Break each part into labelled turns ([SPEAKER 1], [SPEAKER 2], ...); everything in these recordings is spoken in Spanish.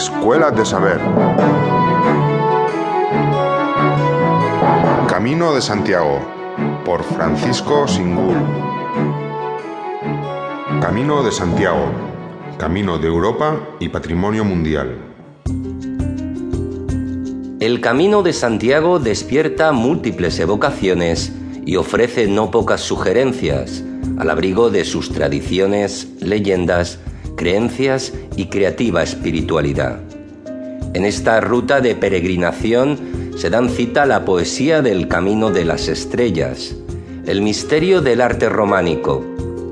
[SPEAKER 1] Escuela de Saber. Camino de Santiago por Francisco Singul. Camino de Santiago, Camino de Europa y Patrimonio Mundial.
[SPEAKER 2] El Camino de Santiago despierta múltiples evocaciones y ofrece no pocas sugerencias al abrigo de sus tradiciones, leyendas, creencias y creativa espiritualidad. En esta ruta de peregrinación se dan cita la poesía del Camino de las Estrellas, el misterio del arte románico,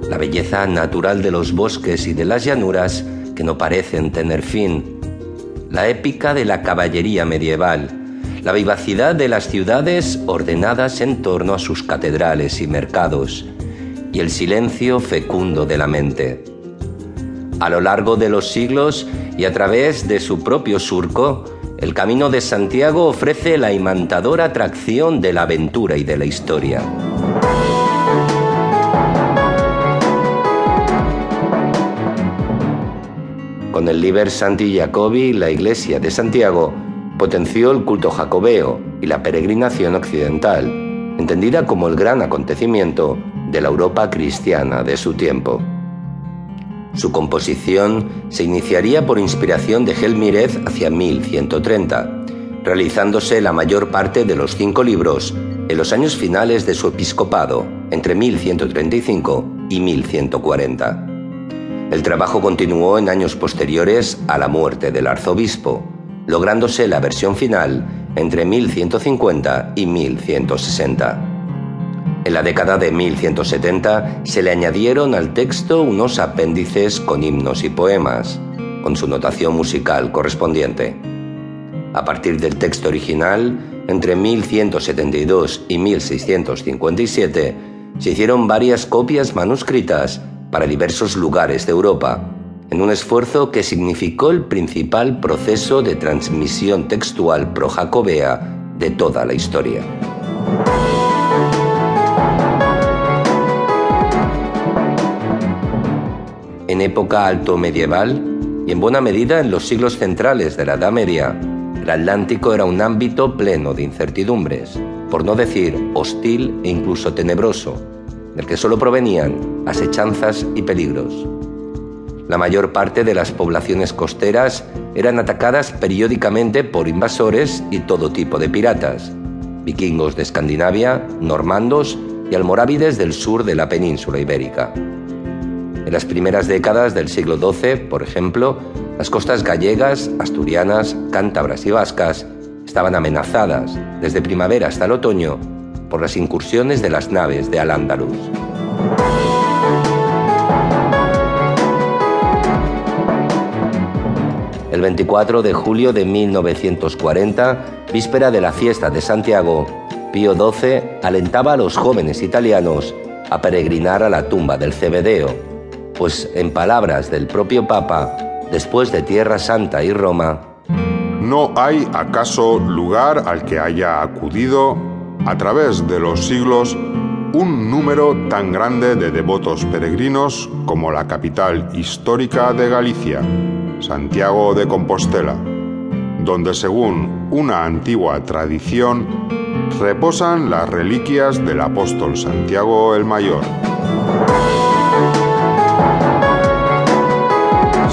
[SPEAKER 2] la belleza natural de los bosques y de las llanuras que no parecen tener fin, la épica de la caballería medieval, la vivacidad de las ciudades ordenadas en torno a sus catedrales y mercados, y el silencio fecundo de la mente. A lo largo de los siglos y a través de su propio surco, el Camino de Santiago ofrece la imantadora atracción de la aventura y de la historia. Con el Liber Santi Jacobi, la Iglesia de Santiago potenció el culto jacobeo y la peregrinación occidental, entendida como el gran acontecimiento de la Europa cristiana de su tiempo. Su composición se iniciaría por inspiración de Gelmirez hacia 1130, realizándose la mayor parte de los cinco libros en los años finales de su episcopado, entre 1135 y 1140. El trabajo continuó en años posteriores a la muerte del arzobispo, lográndose la versión final entre 1150 y 1160. En la década de 1170 se le añadieron al texto unos apéndices con himnos y poemas, con su notación musical correspondiente. A partir del texto original, entre 1172 y 1657, se hicieron varias copias manuscritas para diversos lugares de Europa, en un esfuerzo que significó el principal proceso de transmisión textual pro-jacobea de toda la historia. En época alto medieval y en buena medida en los siglos centrales de la Edad Media, el Atlántico era un ámbito pleno de incertidumbres, por no decir hostil e incluso tenebroso, del que solo provenían asechanzas y peligros. La mayor parte de las poblaciones costeras eran atacadas periódicamente por invasores y todo tipo de piratas, vikingos de Escandinavia, normandos y almorávides del sur de la península ibérica. En las primeras décadas del siglo XII, por ejemplo, las costas gallegas, asturianas, cántabras y vascas estaban amenazadas, desde primavera hasta el otoño, por las incursiones de las naves de Al-Ándalus. El 24 de julio de 1940, víspera de la fiesta de Santiago, Pío XII alentaba a los jóvenes italianos a peregrinar a la tumba del Cebedeo, pues en palabras del propio Papa, después de Tierra Santa y Roma,
[SPEAKER 1] ¿no hay acaso lugar al que haya acudido a través de los siglos un número tan grande de devotos peregrinos como la capital histórica de Galicia, Santiago de Compostela, donde según una antigua tradición reposan las reliquias del apóstol Santiago el Mayor.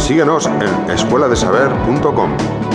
[SPEAKER 1] Síguenos en escueladesaber.com.